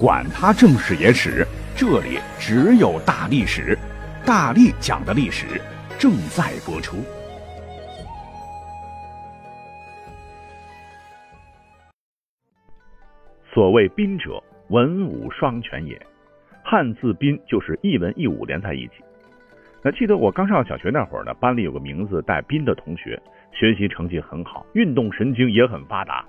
管他正史野史，这里只有大历史，大力讲的历史正在播出。所谓宾者，文武双全也。汉字宾就是一文一武连在一起。那记得我刚上小学那会儿呢，班里有个名字带宾的同学，学习成绩很好，运动神经也很发达。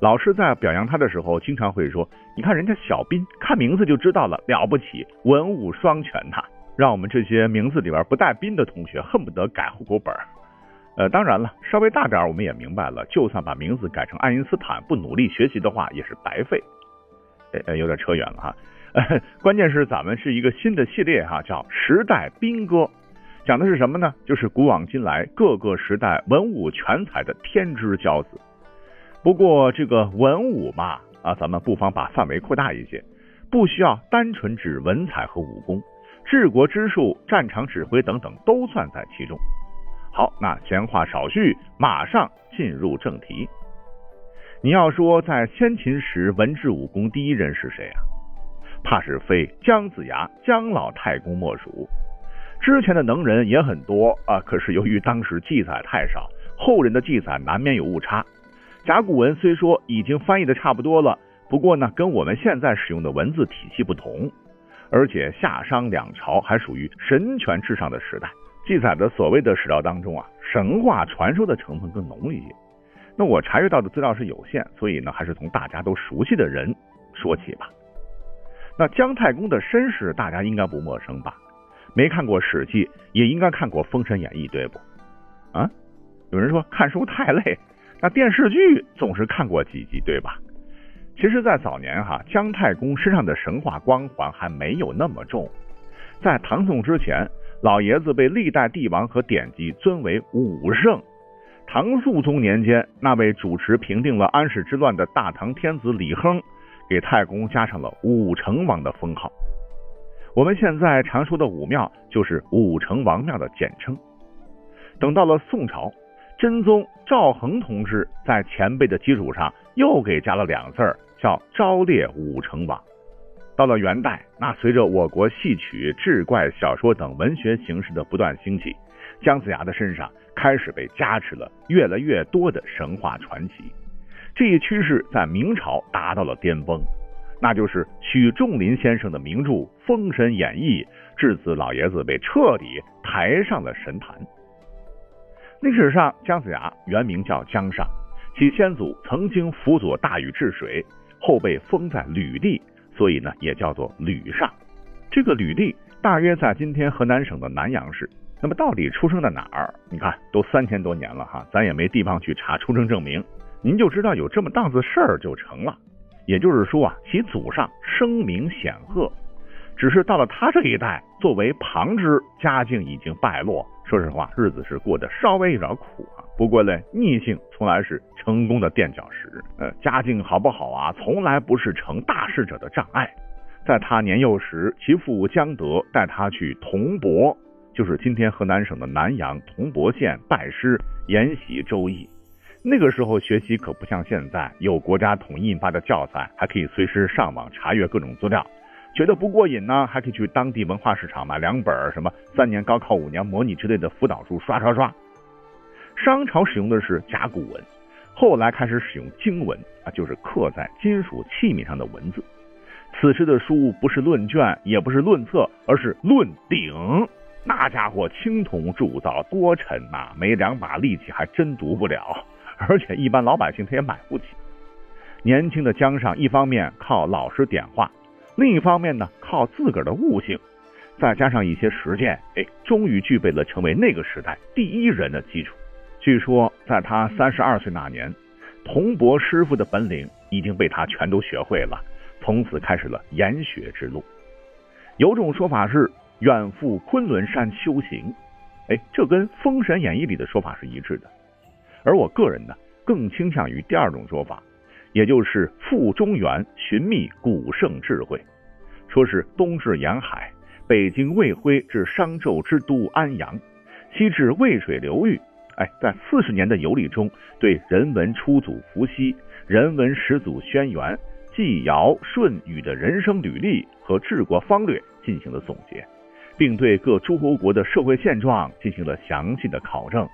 老师在表扬他的时候，经常会说：“你看人家小斌，看名字就知道了，了不起，文武双全呐！”让我们这些名字里边不带斌的同学恨不得改户口本。呃，当然了，稍微大点我们也明白了，就算把名字改成爱因斯坦，不努力学习的话也是白费。呃，有点扯远了哈。关键是咱们是一个新的系列哈，叫《时代兵歌》，讲的是什么呢？就是古往今来各个时代文武全才的天之骄子。不过这个文武嘛，啊，咱们不妨把范围扩大一些，不需要单纯指文采和武功，治国之术、战场指挥等等都算在其中。好，那闲话少叙，马上进入正题。你要说在先秦时文治武功第一人是谁啊？怕是非姜子牙、姜老太公莫属。之前的能人也很多啊，可是由于当时记载太少，后人的记载难免有误差。甲骨文虽说已经翻译的差不多了，不过呢，跟我们现在使用的文字体系不同，而且夏商两朝还属于神权至上的时代，记载的所谓的史料当中啊，神话传说的成分更浓一些。那我查阅到的资料是有限，所以呢，还是从大家都熟悉的人说起吧。那姜太公的身世大家应该不陌生吧？没看过《史记》，也应该看过《封神演义》，对不？啊？有人说看书太累。那电视剧总是看过几集，对吧？其实，在早年哈，姜太公身上的神话光环还没有那么重。在唐宋之前，老爷子被历代帝王和典籍尊为武圣。唐肃宗年间，那位主持平定了安史之乱的大唐天子李亨，给太公加上了武成王的封号。我们现在常说的武庙，就是武成王庙的简称。等到了宋朝。真宗赵恒同志在前辈的基础上又给加了两字儿，叫昭烈武成王。到了元代，那随着我国戏曲、志怪小说等文学形式的不断兴起，姜子牙的身上开始被加持了越来越多的神话传奇。这一趋势在明朝达到了巅峰，那就是许仲林先生的名著《封神演义》，至此老爷子被彻底抬上了神坛。历史上，姜子牙原名叫姜尚，其先祖曾经辅佐大禹治水，后被封在吕地，所以呢也叫做吕尚。这个吕地大约在今天河南省的南阳市。那么到底出生在哪儿？你看都三千多年了哈，咱也没地方去查出生证明，您就知道有这么档子事儿就成了。也就是说啊，其祖上声名显赫。只是到了他这一代，作为旁支，家境已经败落。说实话，日子是过得稍微有点苦啊。不过呢，逆性从来是成功的垫脚石。呃，家境好不好啊，从来不是成大事者的障碍。在他年幼时，其父姜德带他去铜伯，就是今天河南省的南阳铜伯县拜师研习《周易》。那个时候学习可不像现在，有国家统一印发的教材，还可以随时上网查阅各种资料。觉得不过瘾呢，还可以去当地文化市场买两本什么三年高考五年模拟之类的辅导书刷刷刷。商朝使用的是甲骨文，后来开始使用经文啊，就是刻在金属器皿上的文字。此时的书不是论卷，也不是论册，而是论鼎。那家伙青铜铸造，多沉呐，没两把力气还真读不了，而且一般老百姓他也买不起。年轻的姜尚一方面靠老师点化。另一方面呢，靠自个儿的悟性，再加上一些实践，哎，终于具备了成为那个时代第一人的基础。据说，在他三十二岁那年，铜博师傅的本领已经被他全都学会了，从此开始了研学之路。有种说法是远赴昆仑山修行，哎，这跟《封神演义》里的说法是一致的。而我个人呢，更倾向于第二种说法。也就是赴中原寻觅古圣智慧，说是东至沿海，北经魏辉至商纣之都安阳，西至渭水流域。哎，在四十年的游历中，对人文初祖伏羲、人文始祖轩辕、季尧、舜禹的人生履历和治国方略进行了总结，并对各诸侯国的社会现状进行了详细的考证，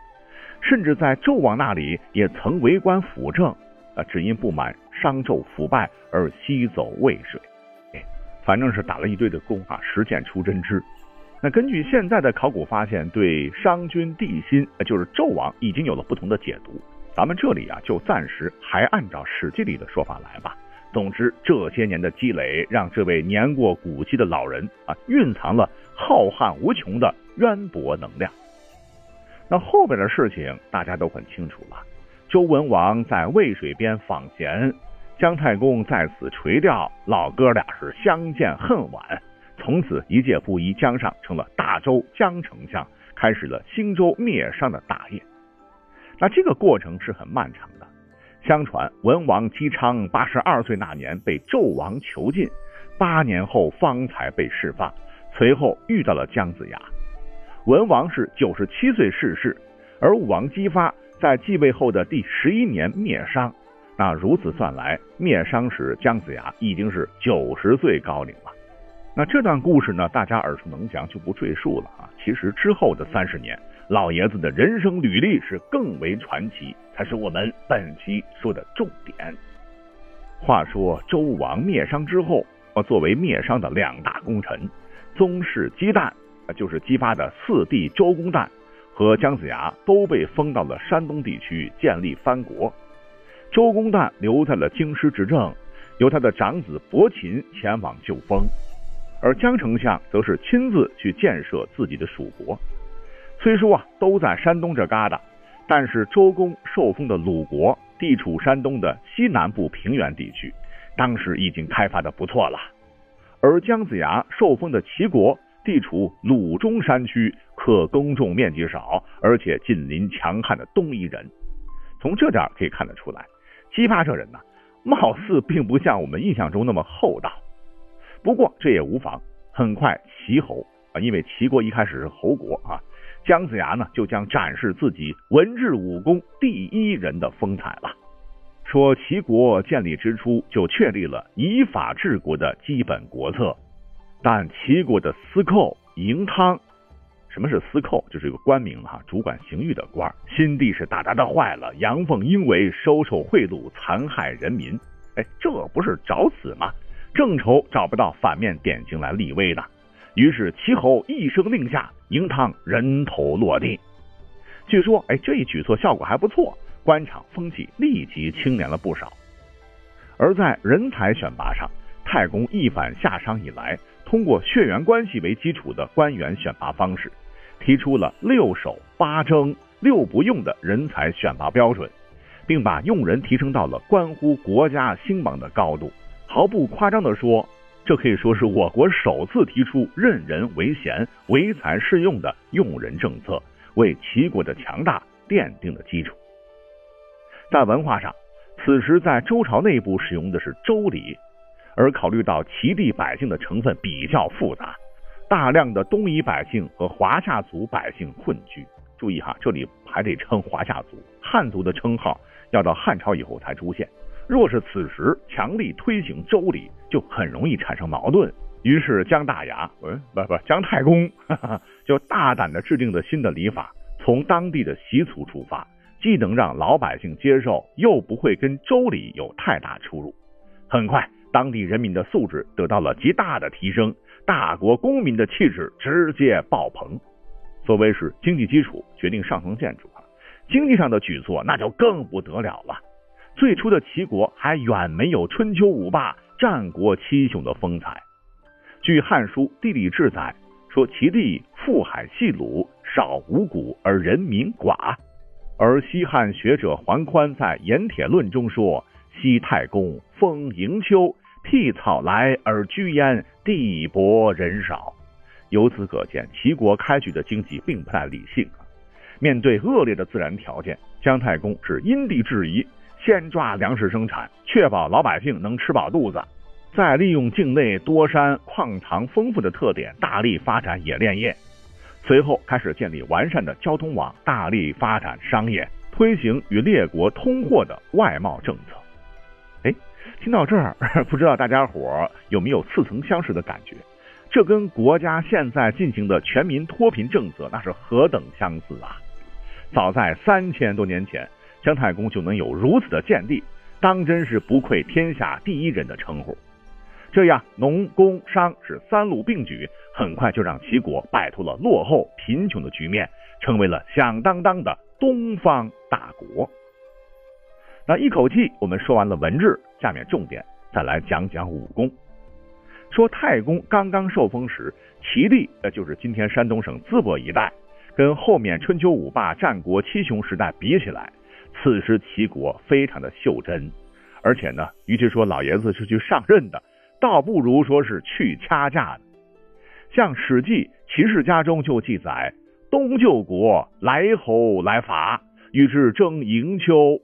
甚至在纣王那里也曾为官辅政，啊，只因不满商纣腐败而西走渭水。哎反正是打了一堆的工啊，实践出真知。那根据现在的考古发现，对商君帝辛，就是纣王，已经有了不同的解读。咱们这里啊，就暂时还按照《史记》里的说法来吧。总之，这些年的积累，让这位年过古稀的老人啊，蕴藏了浩瀚无穷的渊博能量。那后边的事情大家都很清楚了。周文王在渭水边访贤，姜太公在此垂钓，老哥俩是相见恨晚。从此一介布衣，江上成了大周江丞相，开始了兴周灭商的大业。那这个过程是很漫长的。相传文王姬昌八十二岁那年被纣王囚禁，八年后方才被释放。随后遇到了姜子牙。文王是九十七岁逝世，而武王姬发在继位后的第十一年灭商。那如此算来，灭商时姜子牙已经是九十岁高龄了。那这段故事呢，大家耳熟能详，就不赘述了啊。其实之后的三十年，老爷子的人生履历是更为传奇，才是我们本期说的重点。话说周王灭商之后，作为灭商的两大功臣，宗室姬旦，就是姬发的四弟周公旦和姜子牙，都被封到了山东地区建立藩国。周公旦留在了京师执政，由他的长子伯禽前往就封。而姜丞相则是亲自去建设自己的属国。虽说啊都在山东这旮瘩，但是周公受封的鲁国地处山东的西南部平原地区，当时已经开发的不错了。而姜子牙受封的齐国地处鲁中山区，可耕种面积少，而且近邻强悍的东夷人。从这点可以看得出来，姬发这人呢，貌似并不像我们印象中那么厚道。不过这也无妨，很快齐侯啊，因为齐国一开始是侯国啊，姜子牙呢就将展示自己文治武功第一人的风采了。说齐国建立之初就确立了以法治国的基本国策，但齐国的司寇嬴汤，什么是司寇？就是一个官名哈，主管刑狱的官，心地是大大的坏了，阳奉阴违，收受贿赂，残害人民。哎，这不是找死吗？正愁找不到反面典型来立威呢，于是齐侯一声令下，嬴汤人头落地。据说，哎，这一举措效果还不错，官场风气立即清廉了不少。而在人才选拔上，太公一反夏商以来通过血缘关系为基础的官员选拔方式，提出了六守八征六不用的人才选拔标准，并把用人提升到了关乎国家兴亡的高度。毫不夸张地说，这可以说是我国首次提出任人唯贤、唯才适用的用人政策，为齐国的强大奠定了基础。在文化上，此时在周朝内部使用的是周礼，而考虑到齐地百姓的成分比较复杂，大量的东夷百姓和华夏族百姓混居。注意哈，这里还得称华夏族，汉族的称号要到汉朝以后才出现。若是此时强力推行周礼，就很容易产生矛盾。于是姜大牙，嗯，不不，姜太公 就大胆的制定了新的礼法，从当地的习俗出发，既能让老百姓接受，又不会跟周礼有太大出入。很快，当地人民的素质得到了极大的提升，大国公民的气质直接爆棚。所谓是经济基础决定上层建筑啊，经济上的举措那就更不得了了。最初的齐国还远没有春秋五霸、战国七雄的风采。据《汉书·地理志》载，说齐地富海细鲁，少五谷而人民寡。而西汉学者桓宽在《盐铁论》中说：“西太公封营丘，辟草来而居焉，地薄人少。”由此可见，齐国开局的经济并不太理性啊。面对恶劣的自然条件，姜太公是因地制宜。先抓粮食生产，确保老百姓能吃饱肚子；再利用境内多山矿藏丰富的特点，大力发展冶炼业。随后开始建立完善的交通网，大力发展商业，推行与列国通货的外贸政策。哎，听到这儿，不知道大家伙有没有似曾相识的感觉？这跟国家现在进行的全民脱贫政策那是何等相似啊！早在三千多年前，姜太公就能有如此的见地，当真是不愧天下第一人的称呼。这样，农工商是三路并举，很快就让齐国摆脱了落后贫穷的局面，成为了响当当的东方大国。那一口气我们说完了文治，下面重点再来讲讲武功。说太公刚刚受封时，齐地呃就是今天山东省淄博一带，跟后面春秋五霸、战国七雄时代比起来，此时齐国非常的袖珍，而且呢，与其说老爷子是去上任的，倒不如说是去掐架的。像《史记·齐氏家》中就记载：“东救国，来侯来伐，与之争营丘。”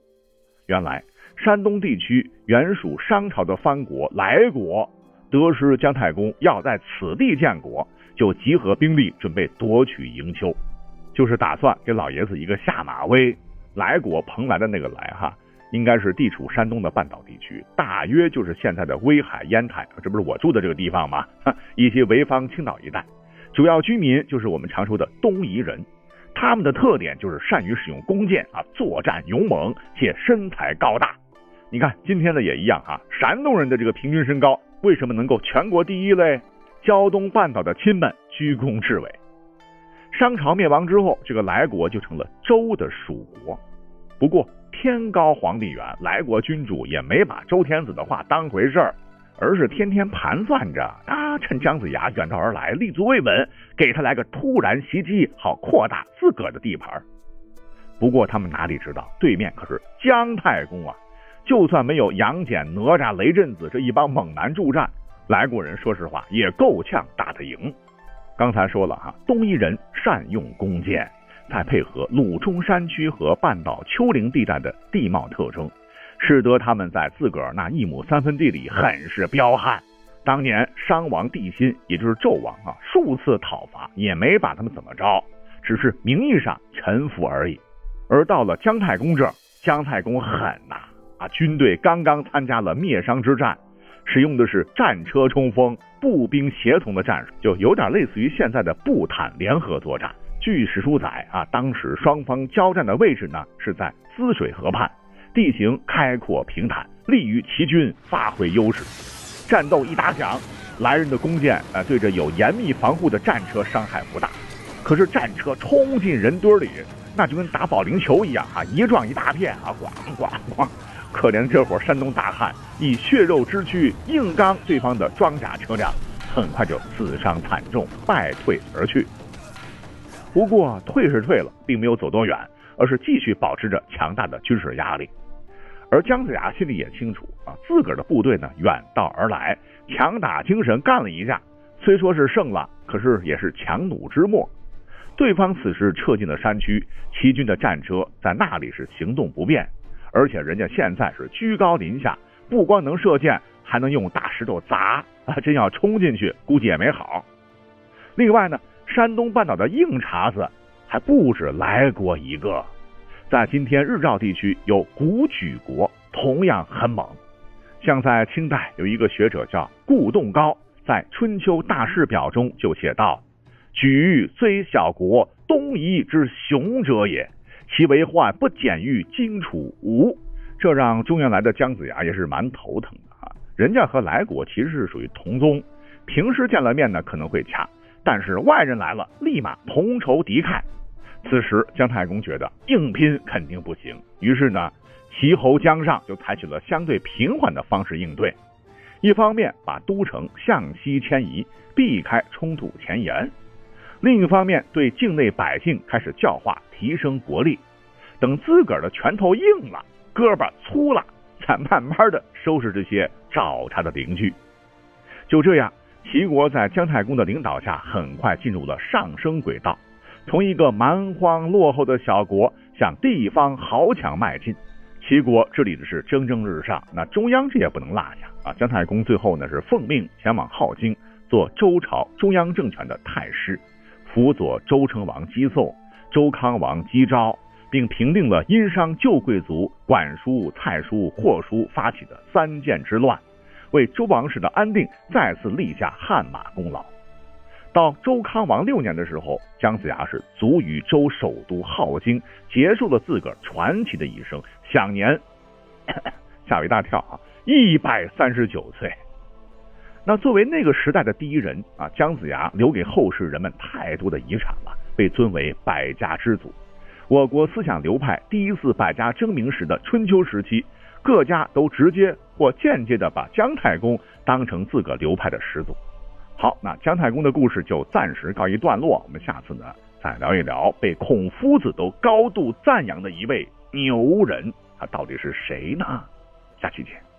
原来山东地区原属商朝的藩国莱国。得知姜太公要在此地建国，就集合兵力准备夺取营丘，就是打算给老爷子一个下马威。来国蓬莱的那个来哈，应该是地处山东的半岛地区，大约就是现在的威海烟台，这不是我住的这个地方吗？以及潍坊青岛一带，主要居民就是我们常说的东夷人，他们的特点就是善于使用弓箭啊，作战勇猛且身材高大。你看今天的也一样哈，山东人的这个平均身高。为什么能够全国第一嘞？胶东半岛的亲们居功至伟。商朝灭亡之后，这个莱国就成了周的属国。不过天高皇帝远，莱国君主也没把周天子的话当回事儿，而是天天盘算着啊，趁姜子牙远道而来，立足未稳，给他来个突然袭击，好扩大自个儿的地盘。不过他们哪里知道，对面可是姜太公啊！就算没有杨戬、哪吒、雷震子这一帮猛男助战，来过人说实话也够呛打得赢。刚才说了哈，东夷人善用弓箭，再配合鲁中山区和半岛丘陵地带的地貌特征，使得他们在自个儿那一亩三分地里很是彪悍。当年商王帝辛，也就是纣王啊，数次讨伐也没把他们怎么着，只是名义上臣服而已。而到了姜太公这儿，姜太公狠呐！军队刚刚参加了灭商之战，使用的是战车冲锋、步兵协同的战术，就有点类似于现在的步坦联合作战。据史书载啊，当时双方交战的位置呢是在滋水河畔，地形开阔平坦，利于齐军发挥优势。战斗一打响，来人的弓箭啊对着有严密防护的战车伤害不大，可是战车冲进人堆里，那就跟打保龄球一样啊，一撞一大片啊，咣咣咣。可怜这伙山东大汉以血肉之躯硬刚对方的装甲车辆，很快就死伤惨重，败退而去。不过退是退了，并没有走多远，而是继续保持着强大的军事压力。而姜子牙心里也清楚啊，自个儿的部队呢远道而来，强打精神干了一架，虽说是胜了，可是也是强弩之末。对方此时撤进了山区，齐军的战车在那里是行动不便。而且人家现在是居高临下，不光能射箭，还能用大石头砸啊！真要冲进去，估计也没好。另外呢，山东半岛的硬茬子还不止来国一个，在今天日照地区有古莒国，同样很猛。像在清代有一个学者叫顾栋高，在《春秋大事表》中就写道：“莒虽小国，东夷之雄者也。”其为患不减于荆楚吴，这让中原来的姜子牙也是蛮头疼的啊！人家和来国其实是属于同宗，平时见了面呢可能会掐，但是外人来了，立马同仇敌忾。此时姜太公觉得硬拼肯定不行，于是呢，齐侯姜尚就采取了相对平缓的方式应对，一方面把都城向西迁移，避开冲突前沿。另一方面，对境内百姓开始教化，提升国力。等自个儿的拳头硬了，胳膊粗了，才慢慢的收拾这些找茬的邻居。就这样，齐国在姜太公的领导下，很快进入了上升轨道，从一个蛮荒落后的小国向地方豪强迈进。齐国治理的是蒸蒸日上，那中央这也不能落下啊！姜太公最后呢是奉命前往镐京，做周朝中央政权的太师。辅佐周成王姬诵、周康王姬昭，并平定了殷商旧贵族管叔、蔡叔、霍叔发起的三建之乱，为周王室的安定再次立下汗马功劳。到周康王六年的时候，姜子牙是卒于周首都镐京，结束了自个儿传奇的一生，享年 吓我一大跳啊，一百三十九岁。那作为那个时代的第一人啊，姜子牙留给后世人们太多的遗产了，被尊为百家之祖。我国思想流派第一次百家争鸣时的春秋时期，各家都直接或间接的把姜太公当成自个流派的始祖。好，那姜太公的故事就暂时告一段落。我们下次呢，再聊一聊被孔夫子都高度赞扬的一位牛人，他到底是谁呢？下期见。